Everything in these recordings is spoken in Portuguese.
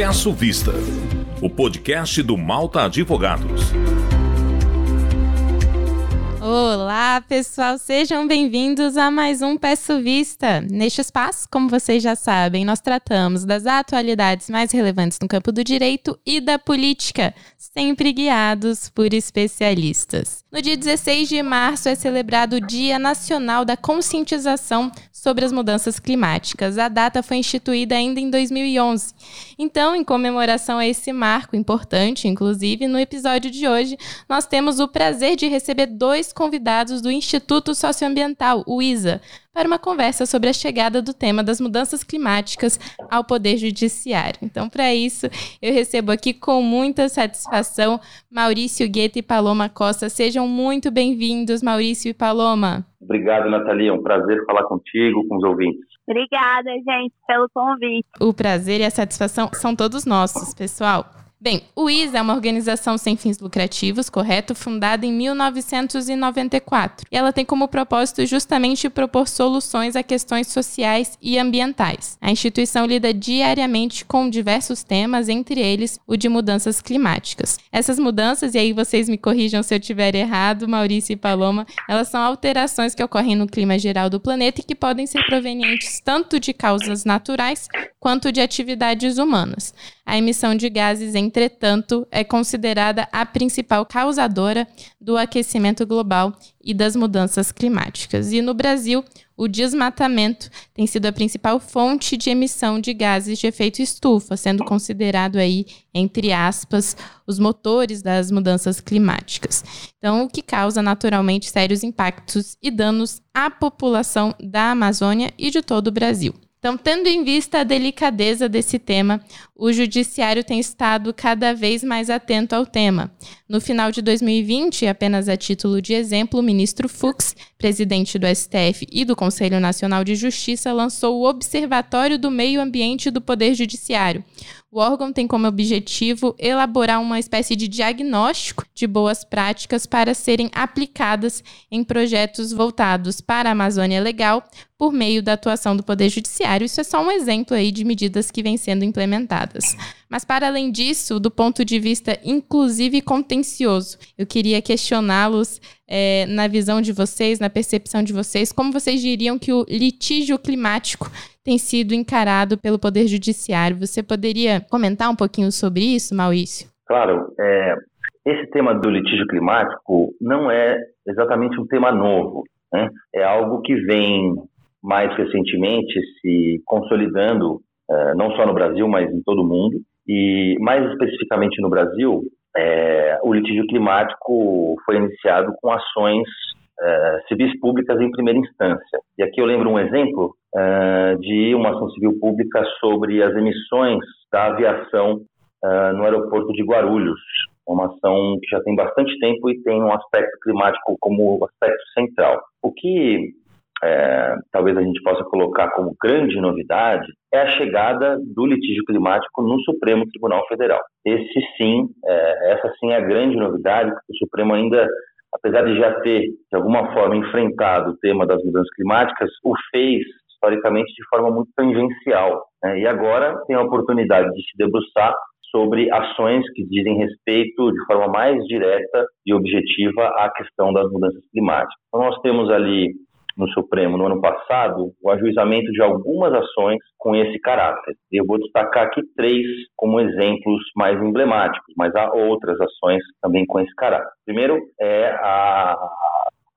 Peço Vista, o podcast do Malta Advogados. Olá, pessoal, sejam bem-vindos a mais um Peço Vista. Neste espaço, como vocês já sabem, nós tratamos das atualidades mais relevantes no campo do direito e da política, sempre guiados por especialistas. No dia 16 de março é celebrado o Dia Nacional da Conscientização sobre as Mudanças Climáticas. A data foi instituída ainda em 2011. Então, em comemoração a esse marco importante, inclusive, no episódio de hoje, nós temos o prazer de receber dois convidados do Instituto Socioambiental, o ISA, para uma conversa sobre a chegada do tema das mudanças climáticas ao Poder Judiciário. Então, para isso, eu recebo aqui com muita satisfação Maurício Guetta e Paloma Costa. Sejam muito bem-vindos, Maurício e Paloma. Obrigado, Nathalie. É um prazer falar contigo, com os ouvintes. Obrigada, gente, pelo convite. O prazer e a satisfação são todos nossos, pessoal. Bem, o ISA é uma organização sem fins lucrativos, correto? Fundada em 1994. E ela tem como propósito justamente propor soluções a questões sociais e ambientais. A instituição lida diariamente com diversos temas, entre eles o de mudanças climáticas. Essas mudanças, e aí vocês me corrijam se eu estiver errado, Maurício e Paloma, elas são alterações que ocorrem no clima geral do planeta e que podem ser provenientes tanto de causas naturais quanto de atividades humanas. A emissão de gases, entretanto, é considerada a principal causadora do aquecimento global e das mudanças climáticas. E no Brasil, o desmatamento tem sido a principal fonte de emissão de gases de efeito estufa, sendo considerado aí, entre aspas, os motores das mudanças climáticas. Então, o que causa naturalmente sérios impactos e danos à população da Amazônia e de todo o Brasil. Então, tendo em vista a delicadeza desse tema, o Judiciário tem estado cada vez mais atento ao tema. No final de 2020, apenas a título de exemplo, o ministro Fux, presidente do STF e do Conselho Nacional de Justiça, lançou o Observatório do Meio Ambiente do Poder Judiciário. O órgão tem como objetivo elaborar uma espécie de diagnóstico de boas práticas para serem aplicadas em projetos voltados para a Amazônia Legal por meio da atuação do Poder Judiciário. Isso é só um exemplo aí de medidas que vêm sendo implementadas. Mas, para além disso, do ponto de vista inclusive contencioso, eu queria questioná-los é, na visão de vocês, na percepção de vocês, como vocês diriam que o litígio climático tem sido encarado pelo Poder Judiciário. Você poderia comentar um pouquinho sobre isso, Maurício? Claro. É, esse tema do litígio climático não é exatamente um tema novo. Né? É algo que vem mais recentemente se consolidando, é, não só no Brasil, mas em todo o mundo. E mais especificamente no Brasil, é, o litígio climático foi iniciado com ações é, civis públicas em primeira instância. E aqui eu lembro um exemplo é, de uma ação civil pública sobre as emissões da aviação é, no aeroporto de Guarulhos, uma ação que já tem bastante tempo e tem um aspecto climático como aspecto central. O que é, talvez a gente possa colocar como grande novidade é a chegada do litígio climático no Supremo Tribunal Federal. Esse sim, é, essa sim é a grande novidade, porque o Supremo ainda, apesar de já ter de alguma forma enfrentado o tema das mudanças climáticas, o fez historicamente de forma muito tangencial. Né? E agora tem a oportunidade de se debruçar sobre ações que dizem respeito de forma mais direta e objetiva à questão das mudanças climáticas. Então, nós temos ali no Supremo no ano passado o ajuizamento de algumas ações com esse caráter. Eu vou destacar aqui três como exemplos mais emblemáticos, mas há outras ações também com esse caráter. Primeiro é a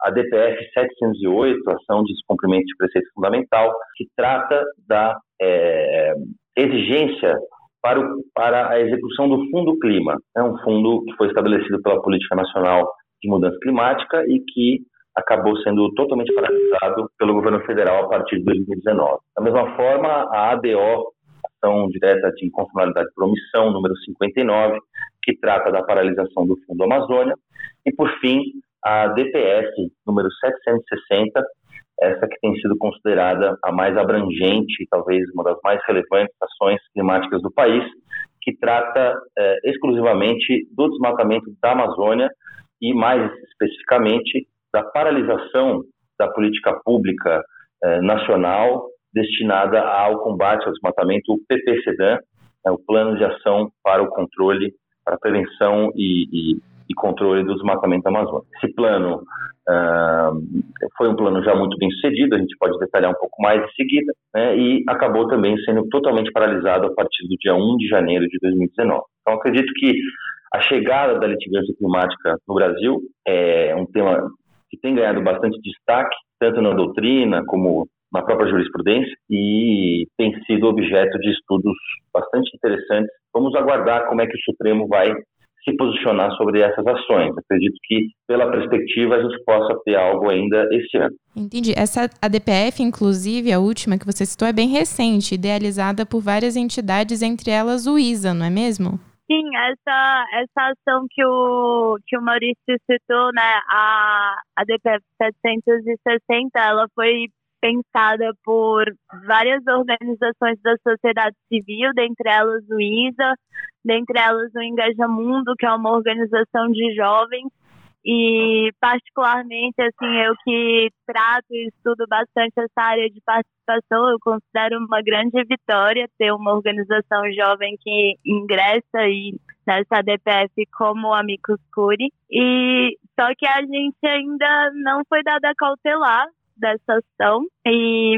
a DPF 708, Ação de Descumprimento de Preceito Fundamental, que trata da é, exigência para, o, para a execução do Fundo Clima. É um fundo que foi estabelecido pela Política Nacional de Mudança Climática e que acabou sendo totalmente paralisado pelo governo federal a partir de 2019. Da mesma forma, a ADO, Ação Direta de Inconstitucionalidade por Omissão, número 59, que trata da paralisação do Fundo Amazônia. E, por fim, a DPS, número 760, essa que tem sido considerada a mais abrangente, talvez uma das mais relevantes ações climáticas do país, que trata eh, exclusivamente do desmatamento da Amazônia e, mais especificamente, da paralisação da política pública eh, nacional destinada ao combate ao desmatamento, o PPCDAN, né, o Plano de Ação para o Controle, para a Prevenção e, e, e Controle do Desmatamento da Amazônia. Esse plano uh, foi um plano já muito bem sucedido, a gente pode detalhar um pouco mais em seguida, né, e acabou também sendo totalmente paralisado a partir do dia 1 de janeiro de 2019. Então, acredito que a chegada da litigância climática no Brasil é um tema que tem ganhado bastante destaque, tanto na doutrina como na própria jurisprudência, e tem sido objeto de estudos bastante interessantes. Vamos aguardar como é que o Supremo vai se posicionar sobre essas ações. Acredito que, pela perspectiva, a gente possa ter algo ainda esse ano. Entendi. Essa ADPF, inclusive, a última que você citou, é bem recente, idealizada por várias entidades, entre elas o ISA, não é mesmo? Sim, essa, essa ação que o, que o Maurício citou, né, a, a DPF 760, ela foi pensada por várias organizações da sociedade civil, dentre elas o ISA, dentre elas o Engaja Mundo, que é uma organização de jovens, e particularmente assim eu que trato e estudo bastante essa área de participação eu considero uma grande vitória ter uma organização jovem que ingressa aí nessa DPF como Amicus Curi e só que a gente ainda não foi dada cautelar dessa ação. E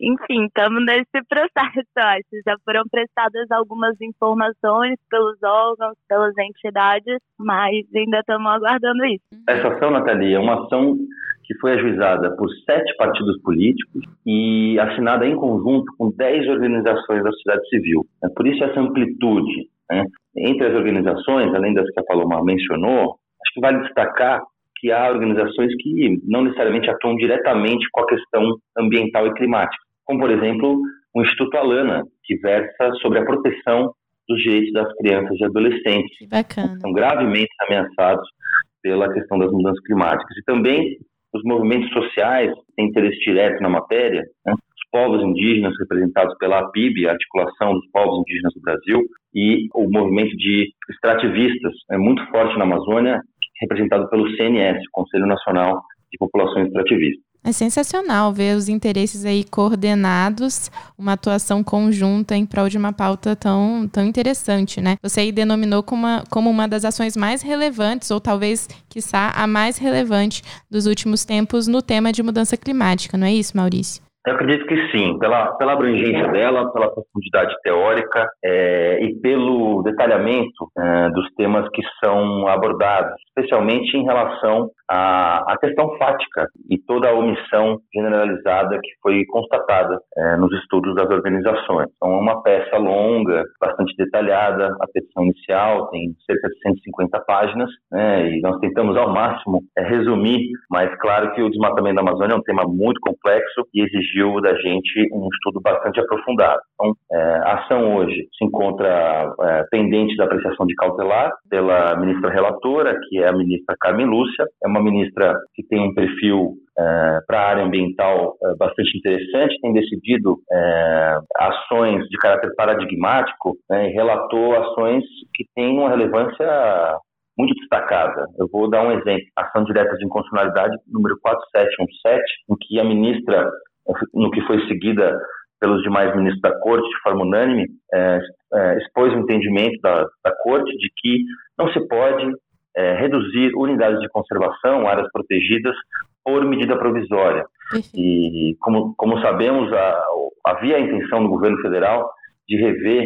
enfim, estamos nesse processo, acho. Já foram prestadas algumas informações pelos órgãos, pelas entidades, mas ainda estamos aguardando isso. Essa ação, Nathalie, é uma ação que foi ajuizada por sete partidos políticos e assinada em conjunto com dez organizações da sociedade civil. É por isso essa amplitude. Né? Entre as organizações, além das que a Paloma mencionou, acho que vale destacar que há organizações que não necessariamente atuam diretamente com a questão ambiental e climática, como, por exemplo, o Instituto Alana, que versa sobre a proteção dos direitos das crianças e adolescentes, que que são gravemente ameaçados pela questão das mudanças climáticas. E também os movimentos sociais têm interesse direto na matéria, né? os povos indígenas representados pela APIB, a Articulação dos Povos Indígenas do Brasil, e o movimento de extrativistas, é muito forte na Amazônia, representado pelo CNS, Conselho Nacional de Populações Extrativistas. É sensacional ver os interesses aí coordenados, uma atuação conjunta em prol de uma pauta tão, tão interessante, né? Você aí denominou como uma, como uma das ações mais relevantes, ou talvez, quiçá, a mais relevante dos últimos tempos no tema de mudança climática, não é isso, Maurício? Eu acredito que sim, pela, pela abrangência dela, pela profundidade teórica é, e pelo detalhamento é, dos temas que são abordados, especialmente em relação à, à questão fática e toda a omissão generalizada que foi constatada é, nos estudos das organizações. Então, é uma peça longa, bastante detalhada, a petição inicial tem cerca de 150 páginas, né, e nós tentamos ao máximo é, resumir, mas claro que o desmatamento da Amazônia é um tema muito complexo e exige exigiu da gente um estudo bastante aprofundado. Então, é, a ação hoje se encontra é, pendente da apreciação de cautelar pela ministra relatora, que é a ministra Carmen Lúcia. É uma ministra que tem um perfil é, para a área ambiental é, bastante interessante, tem decidido é, ações de caráter paradigmático né, e relatou ações que têm uma relevância muito destacada. Eu vou dar um exemplo. Ação direta de inconstitucionalidade número 4717, em que a ministra no que foi seguida pelos demais ministros da Corte de forma unânime, é, é, expôs o entendimento da, da Corte de que não se pode é, reduzir unidades de conservação, áreas protegidas, por medida provisória. E, como, como sabemos, a, havia a intenção do governo federal de rever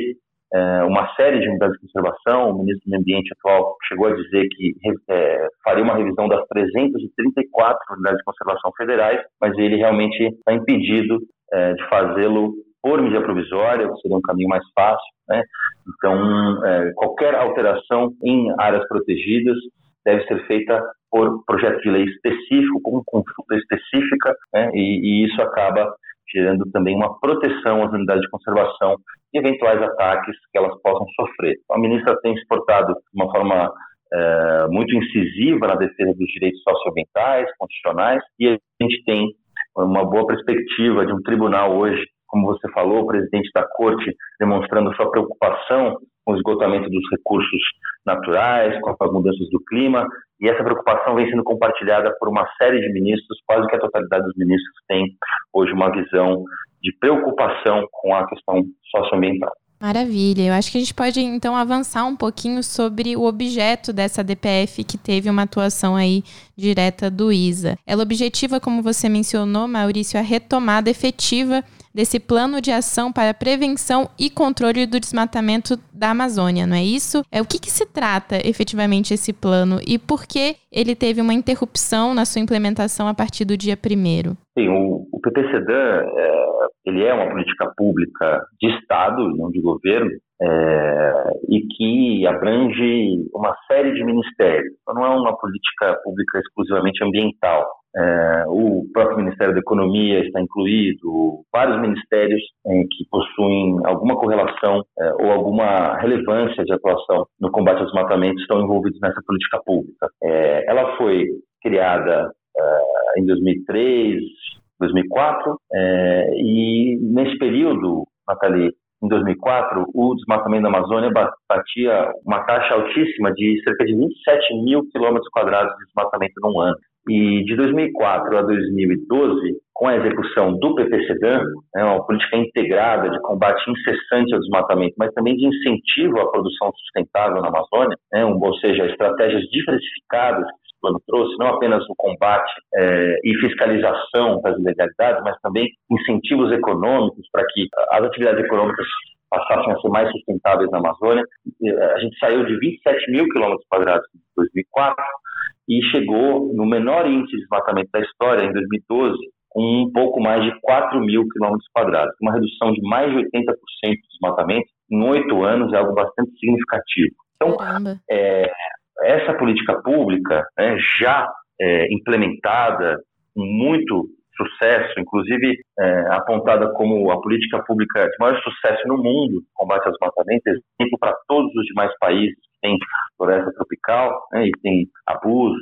é, uma série de unidades de conservação. O ministro do Meio Ambiente atual chegou a dizer que é, faria uma revisão das 334 unidades de conservação federais, mas ele realmente está impedido é, de fazê-lo por medida provisória, que seria um caminho mais fácil. Né? Então, é, qualquer alteração em áreas protegidas deve ser feita por projeto de lei específico, com consulta específica, né? e, e isso acaba gerando também uma proteção às unidades de conservação e eventuais ataques que elas possam sofrer. A ministra tem se portado de uma forma é, muito incisiva na defesa dos direitos socioambientais, constitucionais, e a gente tem uma boa perspectiva de um tribunal hoje, como você falou, o presidente da corte demonstrando sua preocupação com o esgotamento dos recursos naturais, com as mudanças do clima, e essa preocupação vem sendo compartilhada por uma série de ministros, quase que a totalidade dos ministros tem hoje uma visão de preocupação com a questão socioambiental. Maravilha. Eu acho que a gente pode então avançar um pouquinho sobre o objeto dessa DPF que teve uma atuação aí direta do ISA. Ela objetiva, como você mencionou, Maurício, a retomada efetiva desse plano de ação para prevenção e controle do desmatamento da Amazônia, não é isso? É o que, que se trata efetivamente esse plano e por que ele teve uma interrupção na sua implementação a partir do dia primeiro? Sim, o, o PPCDAN é, ele é uma política pública de Estado, não de governo, é, e que abrange uma série de ministérios. Então, não é uma política pública exclusivamente ambiental. É, o próprio Ministério da Economia está incluído, vários ministérios é, que possuem alguma correlação é, ou alguma relevância de atuação no combate aos desmatamento estão envolvidos nessa política pública. É, ela foi criada é, em 2003, 2004, é, e nesse período, Nathalie, em 2004, o desmatamento da Amazônia batia uma taxa altíssima de cerca de 27 mil quilômetros quadrados de desmatamento num ano. E de 2004 a 2012, com a execução do PPCDAN, né, uma política integrada de combate incessante ao desmatamento, mas também de incentivo à produção sustentável na Amazônia, né, ou seja, estratégias diversificadas que esse plano trouxe, não apenas o combate é, e fiscalização das ilegalidades, mas também incentivos econômicos para que as atividades econômicas passassem a ser mais sustentáveis na Amazônia. A gente saiu de 27 mil quilômetros quadrados em 2004 e chegou no menor índice de desmatamento da história, em 2012, com um pouco mais de 4 mil quilômetros quadrados. Uma redução de mais de 80% do desmatamento em oito anos é algo bastante significativo. Então, é, essa política pública, né, já é, implementada com muito sucesso, inclusive é, apontada como a política pública de maior sucesso no mundo, combate aos desmatamentos, exemplo para todos os demais países têm floresta tropical né, e têm abusos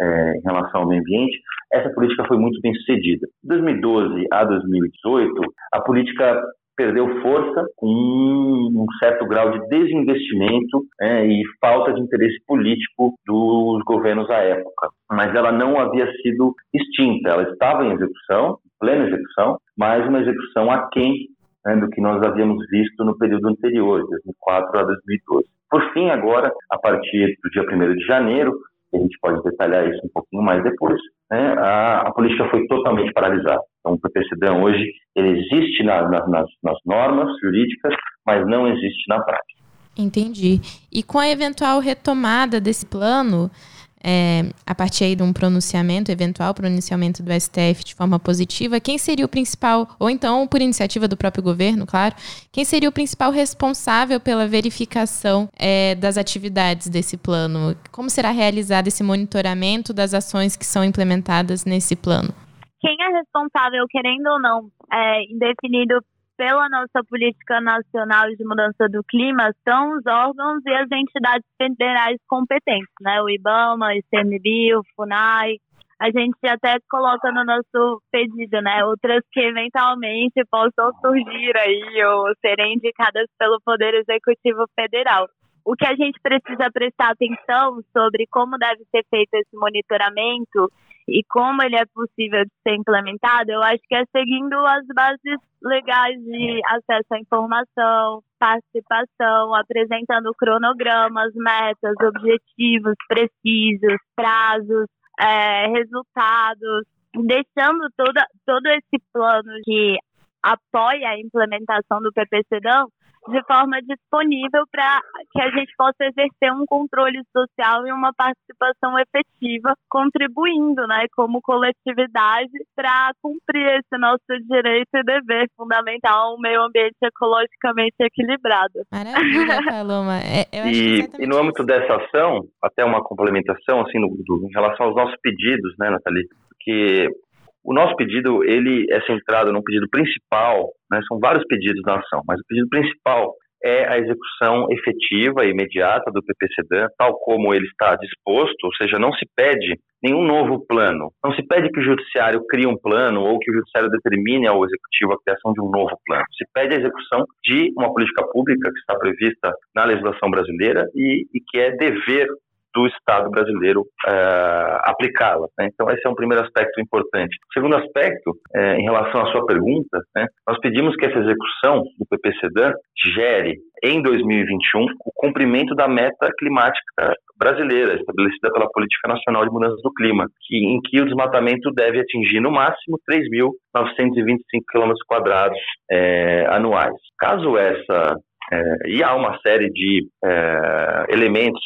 é, em relação ao meio ambiente, essa política foi muito bem sucedida. De 2012 a 2018, a política perdeu força com um certo grau de desinvestimento né, e falta de interesse político dos governos à época. Mas ela não havia sido extinta, ela estava em execução, plena execução, mas uma execução aquém né, do que nós havíamos visto no período anterior, de 2004 a 2012. Por fim, agora, a partir do dia 1 de janeiro, a gente pode detalhar isso um pouquinho mais depois, né, a, a, política foi totalmente paralisada. Então, o PPCDAN hoje ele existe na, na, nas, nas normas jurídicas, mas não existe na prática. Entendi. E com a eventual retomada desse plano, é, a partir aí de um pronunciamento, eventual pronunciamento do STF de forma positiva, quem seria o principal, ou então por iniciativa do próprio governo, claro, quem seria o principal responsável pela verificação é, das atividades desse plano? Como será realizado esse monitoramento das ações que são implementadas nesse plano? Quem é responsável, querendo ou não, é indefinido pela nossa política nacional de mudança do clima são os órgãos e as entidades federais competentes, né? O IBAMA, o ICMBio, o FUNAI. A gente até coloca no nosso pedido, né? Outras que eventualmente possam surgir aí ou serem indicadas pelo Poder Executivo Federal. O que a gente precisa prestar atenção sobre como deve ser feito esse monitoramento e como ele é possível de ser implementado, eu acho que é seguindo as bases legais de acesso à informação, participação, apresentando cronogramas, metas, objetivos precisos, prazos, é, resultados, deixando toda, todo esse plano que apoia a implementação do PPCDão de forma disponível para que a gente possa exercer um controle social e uma participação efetiva, contribuindo, né, como coletividade para cumprir esse nosso direito e dever fundamental a um meio ambiente ecologicamente equilibrado. Maravilha, Paloma. É, e, e, no âmbito dessa ação, até uma complementação assim no, do, em relação aos nossos pedidos, né, Nathalie? Porque o nosso pedido ele é centrado no pedido principal, né, são vários pedidos da ação, mas o pedido principal é a execução efetiva e imediata do PPCDAN, tal como ele está disposto, ou seja, não se pede nenhum novo plano, não se pede que o judiciário crie um plano ou que o judiciário determine ao executivo a criação de um novo plano. Se pede a execução de uma política pública que está prevista na legislação brasileira e, e que é dever do Estado brasileiro uh, aplicá-la. Né? Então, esse é um primeiro aspecto importante. Segundo aspecto, uh, em relação à sua pergunta, né, nós pedimos que essa execução do PPCDAN gere, em 2021, o cumprimento da meta climática brasileira, estabelecida pela Política Nacional de Mudanças do Clima, que, em que o desmatamento deve atingir, no máximo, 3.925 km quadrados é, anuais. Caso essa é, e há uma série de é, elementos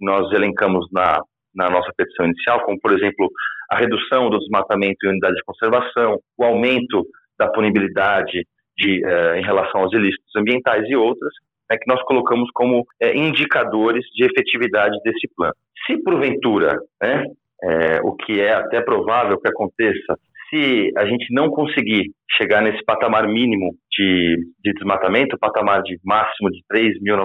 que nós elencamos na, na nossa petição inicial, como, por exemplo, a redução do desmatamento em unidades de conservação, o aumento da punibilidade de, é, em relação aos ilícitos ambientais e outras, né, que nós colocamos como é, indicadores de efetividade desse plano. Se, porventura, né, é, o que é até provável que aconteça, se a gente não conseguir chegar nesse patamar mínimo de, de desmatamento, patamar de máximo de 3.925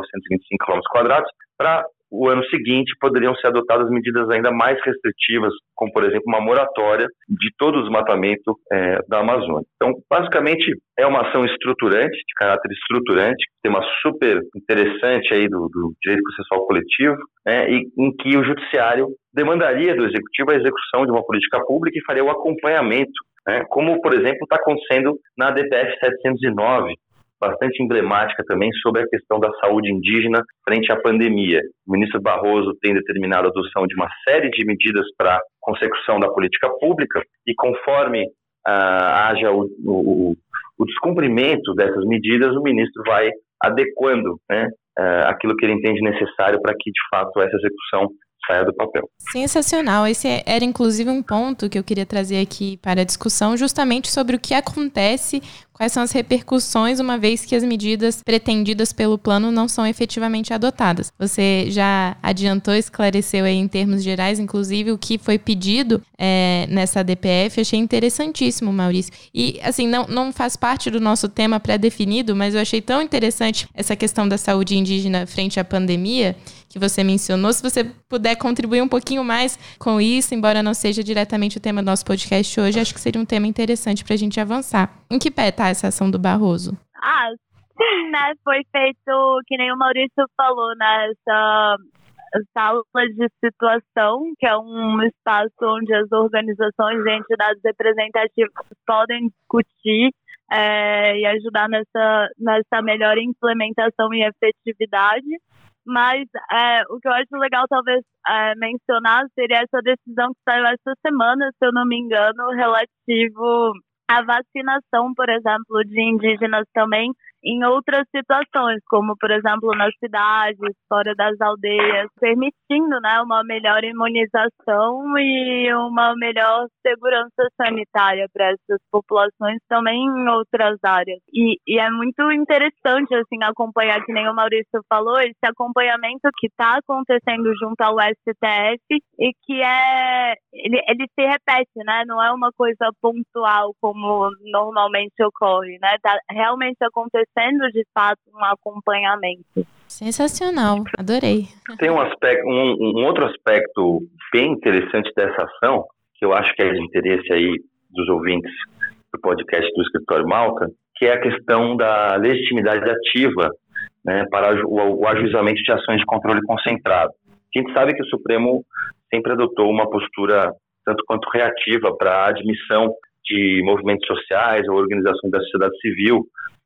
km para o ano seguinte poderiam ser adotadas medidas ainda mais restritivas, como por exemplo uma moratória de todo o desmatamento é, da Amazônia. Então, basicamente é uma ação estruturante, de caráter estruturante, tema super interessante aí do, do direito processual coletivo, né, e em que o judiciário demandaria do executivo a execução de uma política pública e faria o acompanhamento né, como, por exemplo, está acontecendo na DPF 709, bastante emblemática também sobre a questão da saúde indígena frente à pandemia. O ministro Barroso tem determinado a adoção de uma série de medidas para consecução da política pública e conforme ah, haja o, o, o, descumprimento dessas medidas, o ministro vai adequando né, ah, aquilo que ele entende necessário para que, de fato, essa execução saia do papel. Sensacional. Esse era inclusive um ponto que eu queria trazer aqui para a discussão, justamente sobre o que acontece Quais são as repercussões uma vez que as medidas pretendidas pelo plano não são efetivamente adotadas? Você já adiantou, esclareceu aí em termos gerais, inclusive, o que foi pedido é, nessa DPF. Achei interessantíssimo, Maurício. E, assim, não, não faz parte do nosso tema pré-definido, mas eu achei tão interessante essa questão da saúde indígena frente à pandemia que você mencionou. Se você puder contribuir um pouquinho mais com isso, embora não seja diretamente o tema do nosso podcast hoje, acho que seria um tema interessante para a gente avançar. Em que pé está essa ação do Barroso? Ah, sim, né? Foi feito, que nem o Maurício falou, né? sala de situação, que é um espaço onde as organizações e entidades representativas podem discutir é, e ajudar nessa, nessa melhor implementação e efetividade. Mas é, o que eu acho legal, talvez, é, mencionar seria essa decisão que saiu essa semana, se eu não me engano, relativo à vacinação, por exemplo, de indígenas também em outras situações, como por exemplo nas cidades, fora das aldeias, permitindo né, uma melhor imunização e uma melhor segurança sanitária para essas populações também em outras áreas. E, e, é muito interessante assim acompanhar, que nem o Maurício falou, esse acompanhamento que está acontecendo junto ao STF e que é ele, ele se repete, né? Não é uma coisa pontual como normalmente ocorre, né? Tá realmente acontecendo sendo de fato um acompanhamento. Sensacional, adorei. Tem um aspecto, um, um, outro aspecto bem interessante dessa ação, que eu acho que é de interesse aí dos ouvintes do podcast do Escritório Malta, que é a questão da legitimidade ativa né, para o, o ajuizamento de ações de controle concentrado. A gente sabe que o Supremo sempre adotou uma postura tanto quanto reativa para a admissão de movimentos sociais ou organizações da sociedade civil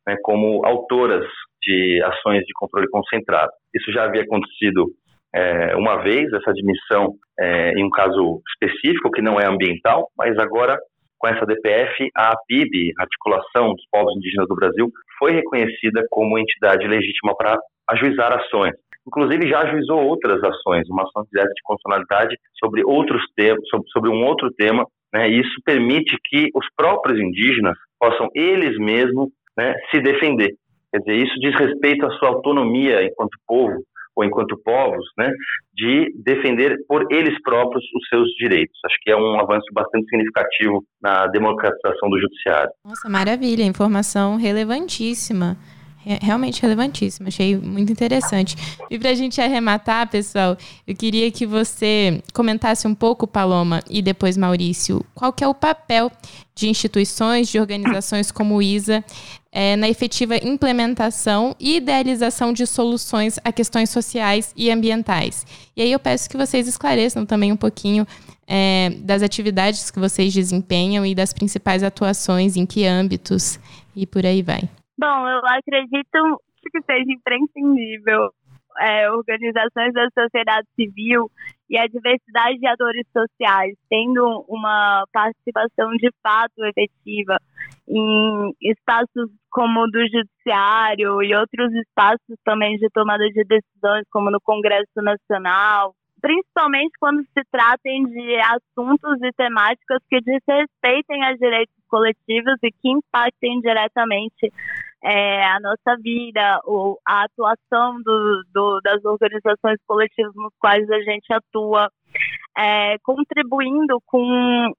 né, como autoras de ações de controle concentrado. Isso já havia acontecido é, uma vez, essa admissão é, em um caso específico, que não é ambiental, mas agora, com essa DPF, a APIB, Articulação dos Povos Indígenas do Brasil, foi reconhecida como entidade legítima para ajuizar ações. Inclusive, já ajuizou outras ações, uma ação direta de constitucionalidade sobre outros temas, sobre um outro tema, né, e isso permite que os próprios indígenas possam eles mesmos né, se defender. Quer dizer, isso diz respeito à sua autonomia enquanto povo ou enquanto povos, né, de defender por eles próprios os seus direitos. Acho que é um avanço bastante significativo na democratização do judiciário. Nossa, maravilha, informação relevantíssima. Realmente relevantíssimo, achei muito interessante. E para a gente arrematar, pessoal, eu queria que você comentasse um pouco, Paloma, e depois Maurício, qual que é o papel de instituições, de organizações como o ISA é, na efetiva implementação e idealização de soluções a questões sociais e ambientais. E aí eu peço que vocês esclareçam também um pouquinho é, das atividades que vocês desempenham e das principais atuações, em que âmbitos e por aí vai. Bom, eu acredito que seja imprescindível é, organizações da sociedade civil e a diversidade de atores sociais tendo uma participação de fato efetiva em espaços como o do judiciário e outros espaços também de tomada de decisões, como no Congresso Nacional, principalmente quando se tratem de assuntos e temáticas que desrespeitem a direitos coletivos e que impactem diretamente é, a nossa vida, ou a atuação do, do, das organizações coletivas nos quais a gente atua, é, contribuindo com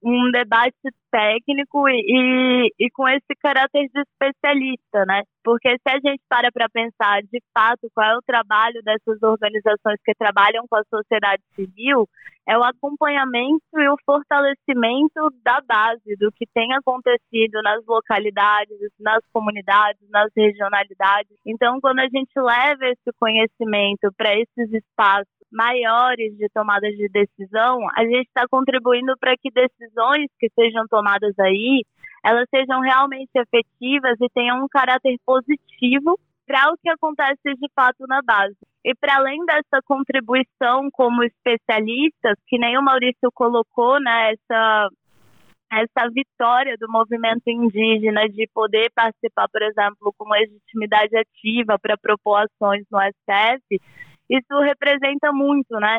um debate técnico e, e, com esse caráter de especialista, né? Porque se a gente para para pensar de fato qual é o trabalho dessas organizações que trabalham com a sociedade civil, é o acompanhamento e o fortalecimento da base do que tem acontecido nas localidades, nas comunidades, nas regionalidades. Então, quando a gente leva esse conhecimento para esses espaços maiores de tomadas de decisão, a gente está contribuindo para que decisões que sejam tomadas aí, elas sejam realmente efetivas e tenham um caráter positivo para o que acontece de fato na base. E para além dessa contribuição como especialistas, que nem o Maurício colocou, né, essa, essa vitória do movimento indígena de poder participar, por exemplo, com legitimidade ativa para propor ações no STF, isso representa muito, né,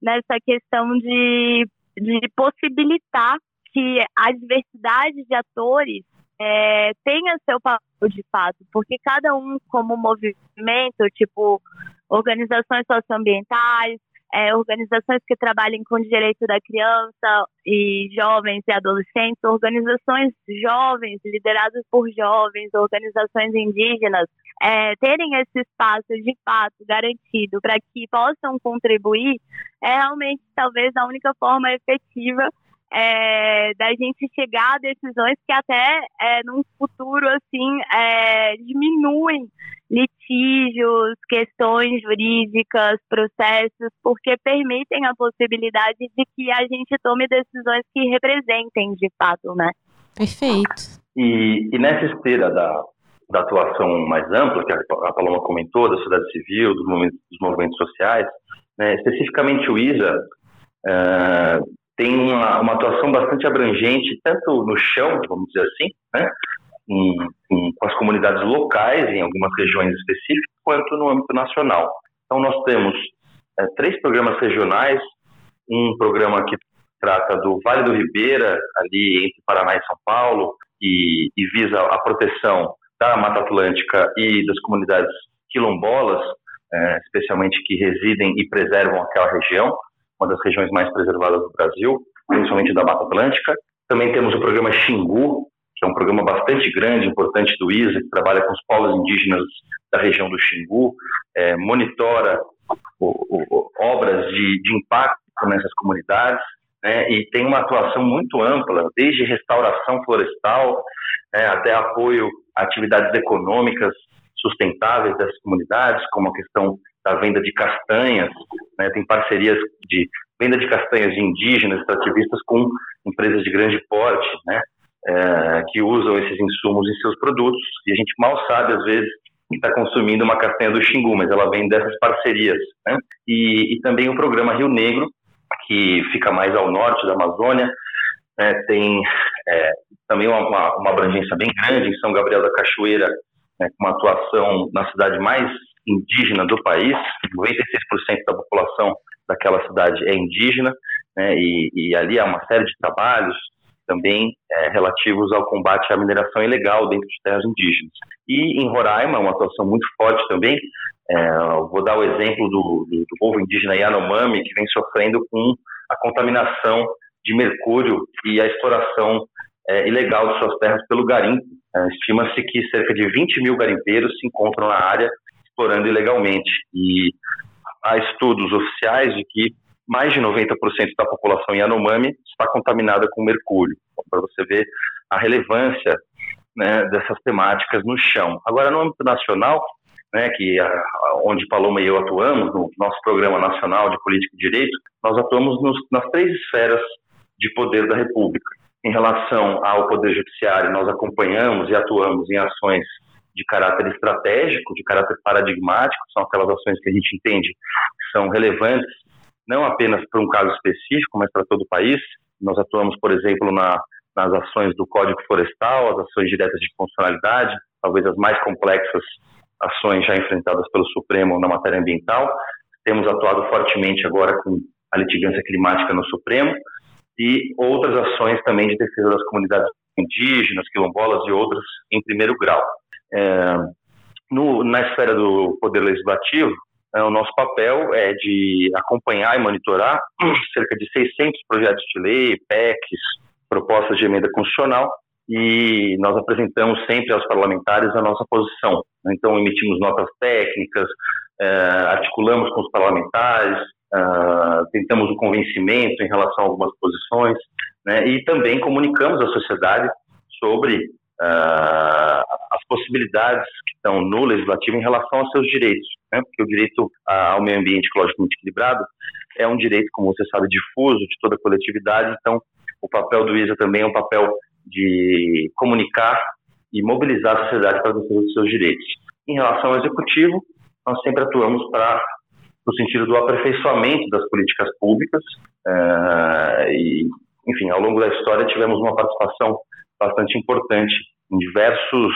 nessa questão de, de possibilitar que a diversidade de atores é, tenha seu papel de fato, porque cada um como movimento, tipo organizações socioambientais, é, organizações que trabalhem com o direito da criança e jovens e adolescentes, organizações jovens, lideradas por jovens, organizações indígenas, é, terem esse espaço de fato garantido para que possam contribuir, é realmente talvez a única forma efetiva é, da gente chegar a decisões que até é, num futuro assim é, diminuem litígios, questões jurídicas, processos, porque permitem a possibilidade de que a gente tome decisões que representem de fato, né? Perfeito. E, e nessa esteira da, da atuação mais ampla, que a Paloma comentou, da sociedade civil, dos movimentos, dos movimentos sociais, né, especificamente o ISA, uh, tem uma, uma, atuação bastante abrangente, tanto no chão, vamos dizer assim, né, em, em, com as comunidades locais, em algumas regiões específicas, quanto no âmbito nacional. Então, nós temos é, três programas regionais, um programa que trata do Vale do Ribeira, ali entre Paraná e São Paulo, e, e visa a proteção da Mata Atlântica e das comunidades quilombolas, é, especialmente que residem e preservam aquela região uma das regiões mais preservadas do Brasil, principalmente da Mata Atlântica. Também temos o programa Xingu, que é um programa bastante grande, importante do ISA, que trabalha com os povos indígenas da região do Xingu, é, monitora o, o, obras de, de impacto nessas comunidades, né, e tem uma atuação muito ampla, desde restauração florestal né, até apoio a atividades econômicas sustentáveis dessas comunidades, como a questão da venda de castanhas, né, tem parcerias de venda de castanhas de indígenas, extrativistas com empresas de grande porte, né, é, que usam esses insumos em seus produtos, e a gente mal sabe, às vezes, que está consumindo uma castanha do Xingu, mas ela vem dessas parcerias. Né? E, e, também o programa Rio Negro, que fica mais ao norte da Amazônia, né, tem é, também uma, uma, abrangência bem grande em São Gabriel da Cachoeira, né, com uma atuação na cidade mais indígena do país, 96% da população daquela cidade é indígena, né, e, e, ali há uma série de trabalhos também é, relativos ao combate à mineração ilegal dentro de terras indígenas. E em Roraima, uma atuação muito forte também, é, vou dar o exemplo do, do, do povo indígena Yanomami, que vem sofrendo com a contaminação de mercúrio e a exploração é, ilegal de suas terras pelo garimpo. É, Estima-se que cerca de 20 mil garimpeiros se encontram na área explorando ilegalmente. E há estudos oficiais de que mais de 90% da população Yanomami está contaminada com mercúrio. Então, para você ver a relevância né, dessas temáticas no chão. Agora, no âmbito nacional, né, que a, onde Paloma e eu atuamos, no nosso Programa Nacional de Política e Direito, nós atuamos nos, nas três esferas de poder da República. Em relação ao Poder Judiciário, nós acompanhamos e atuamos em ações de caráter estratégico, de caráter paradigmático, são aquelas ações que a gente entende que são relevantes não apenas para um caso específico, mas para todo o país. Nós atuamos, por exemplo, na, nas ações do Código Florestal, as ações diretas de funcionalidade, talvez as mais complexas ações já enfrentadas pelo Supremo na matéria ambiental. Temos atuado fortemente agora com a litigância climática no Supremo e outras ações também de defesa das comunidades indígenas, quilombolas e outras em primeiro grau. É, no, na esfera do Poder Legislativo, o nosso papel é de acompanhar e monitorar cerca de 600 projetos de lei, PECs, propostas de emenda constitucional, e nós apresentamos sempre aos parlamentares a nossa posição. Então, emitimos notas técnicas, é, articulamos com os parlamentares, é, tentamos o convencimento em relação a algumas posições, né, e também comunicamos à sociedade sobre uh, as possibilidades que estão no legislativo em relação aos seus direitos, né? porque o direito ao meio ambiente ecologicamente equilibrado é um direito, como você sabe, difuso de toda a coletividade, então o papel do ISA também é um papel de comunicar e mobilizar a sociedade para defender os seus direitos. Em relação ao executivo, nós sempre atuamos para no sentido do aperfeiçoamento das políticas públicas uh, e, enfim, ao longo da história tivemos uma participação bastante importante em diversos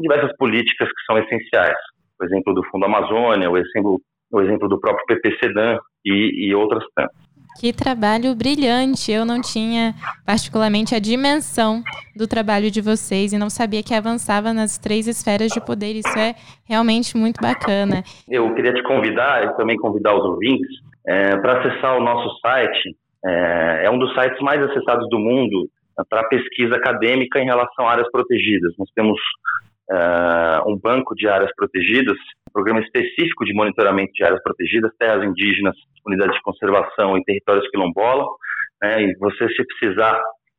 diversas políticas que são essenciais. O exemplo do Fundo Amazônia, o exemplo, o exemplo do próprio PPCDAN e, e outras tantas. Que trabalho brilhante! Eu não tinha particularmente a dimensão do trabalho de vocês e não sabia que avançava nas três esferas de poder. Isso é realmente muito bacana. Eu queria te convidar e também convidar os ouvintes é, para acessar o nosso site. É, é um dos sites mais acessados do mundo para pesquisa acadêmica em relação a áreas protegidas. Nós temos uh, um banco de áreas protegidas, um programa específico de monitoramento de áreas protegidas, terras indígenas, unidades de conservação e territórios quilombola. Né, e você, se precisar,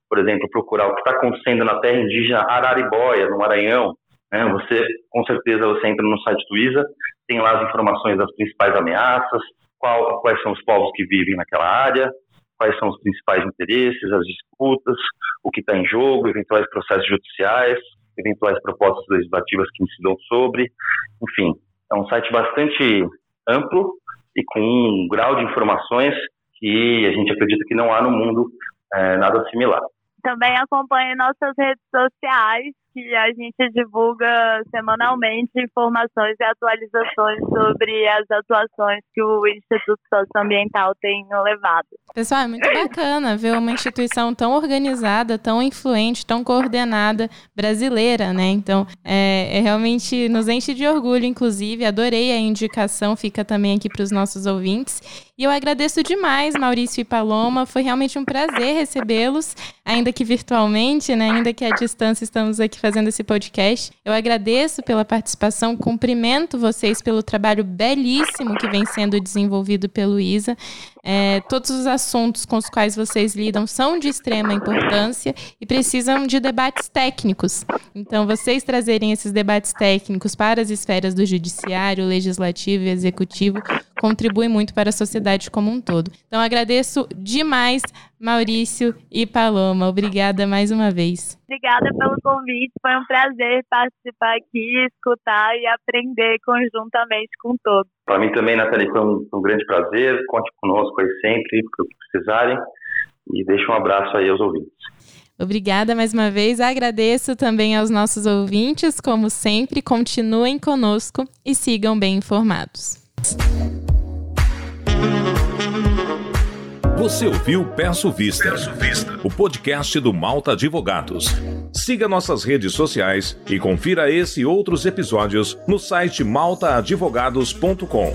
por exemplo, procurar o que está acontecendo na terra indígena Araribóia, no Maranhão, né, você, com certeza, você entra no site do ISA, tem lá as informações das principais ameaças, qual, quais são os povos que vivem naquela área, quais são os principais interesses, as disputas, o que está em jogo, eventuais processos judiciais, eventuais propostas legislativas que incidam sobre, enfim, é um site bastante amplo e com um grau de informações que a gente acredita que não há no mundo é, nada similar. Também acompanhe nossas redes sociais, que a gente divulga semanalmente informações e atualizações sobre as atuações que o Instituto Socioambiental tem levado. Pessoal, é muito bacana ver uma instituição tão organizada, tão influente, tão coordenada, brasileira, né? Então, é, é realmente nos enche de orgulho, inclusive. Adorei a indicação, fica também aqui para os nossos ouvintes. E eu agradeço demais, Maurício e Paloma. Foi realmente um prazer recebê-los, ainda que virtualmente, né? Ainda que à distância estamos aqui fazendo esse podcast. Eu agradeço pela participação, cumprimento vocês pelo trabalho belíssimo que vem sendo desenvolvido pelo ISA. É, todos os assuntos com os quais vocês lidam são de extrema importância e precisam de debates técnicos. Então, vocês trazerem esses debates técnicos para as esferas do judiciário, legislativo e executivo contribui muito para a sociedade como um todo. Então, agradeço demais, Maurício e Paloma. Obrigada mais uma vez. Obrigada pelo convite. Foi um prazer participar aqui, escutar e aprender conjuntamente com todos. Para mim também, Nathalie, foi um, um, grande prazer. Conte conosco aí sempre, o que precisarem. E deixo um abraço aí aos ouvintes. Obrigada mais uma vez. Agradeço também aos nossos ouvintes. Como sempre, continuem conosco e sigam bem informados. Você ouviu Peço Vista, Peço Vista, o podcast do Malta Advogados. Siga nossas redes sociais e confira esse e outros episódios no site maltaadvogados.com.